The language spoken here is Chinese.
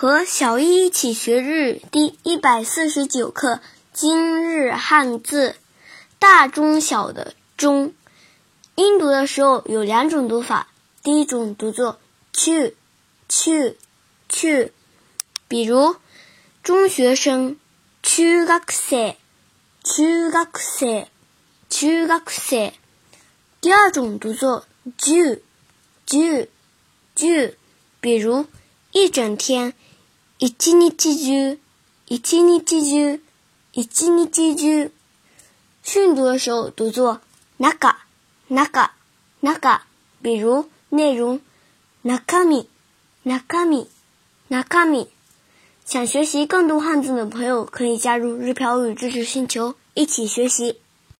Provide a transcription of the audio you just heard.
和小一一起学日第一百四十九课今日汉字，大中小的中，音读的时候有两种读法，第一种读作去去去，比如中学生，中学生，中学生，中学生。第二种读作就就就，比如一整天。一日中，一日中，一日中。训读的时候读作那个那个那个，比如内容中身中身中米。想学习更多汉字的朋友，可以加入日漂语知识星球，一起学习。